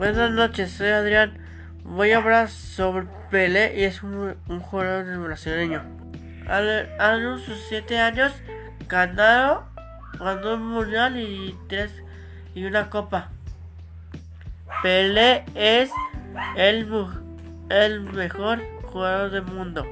Buenas noches, soy Adrián. Voy a hablar sobre Pelé y es un, jugador brasileño. A, los 7 años ganado ganó un mundial y tres y una copa. Pelé es el, el mejor jugador del mundo.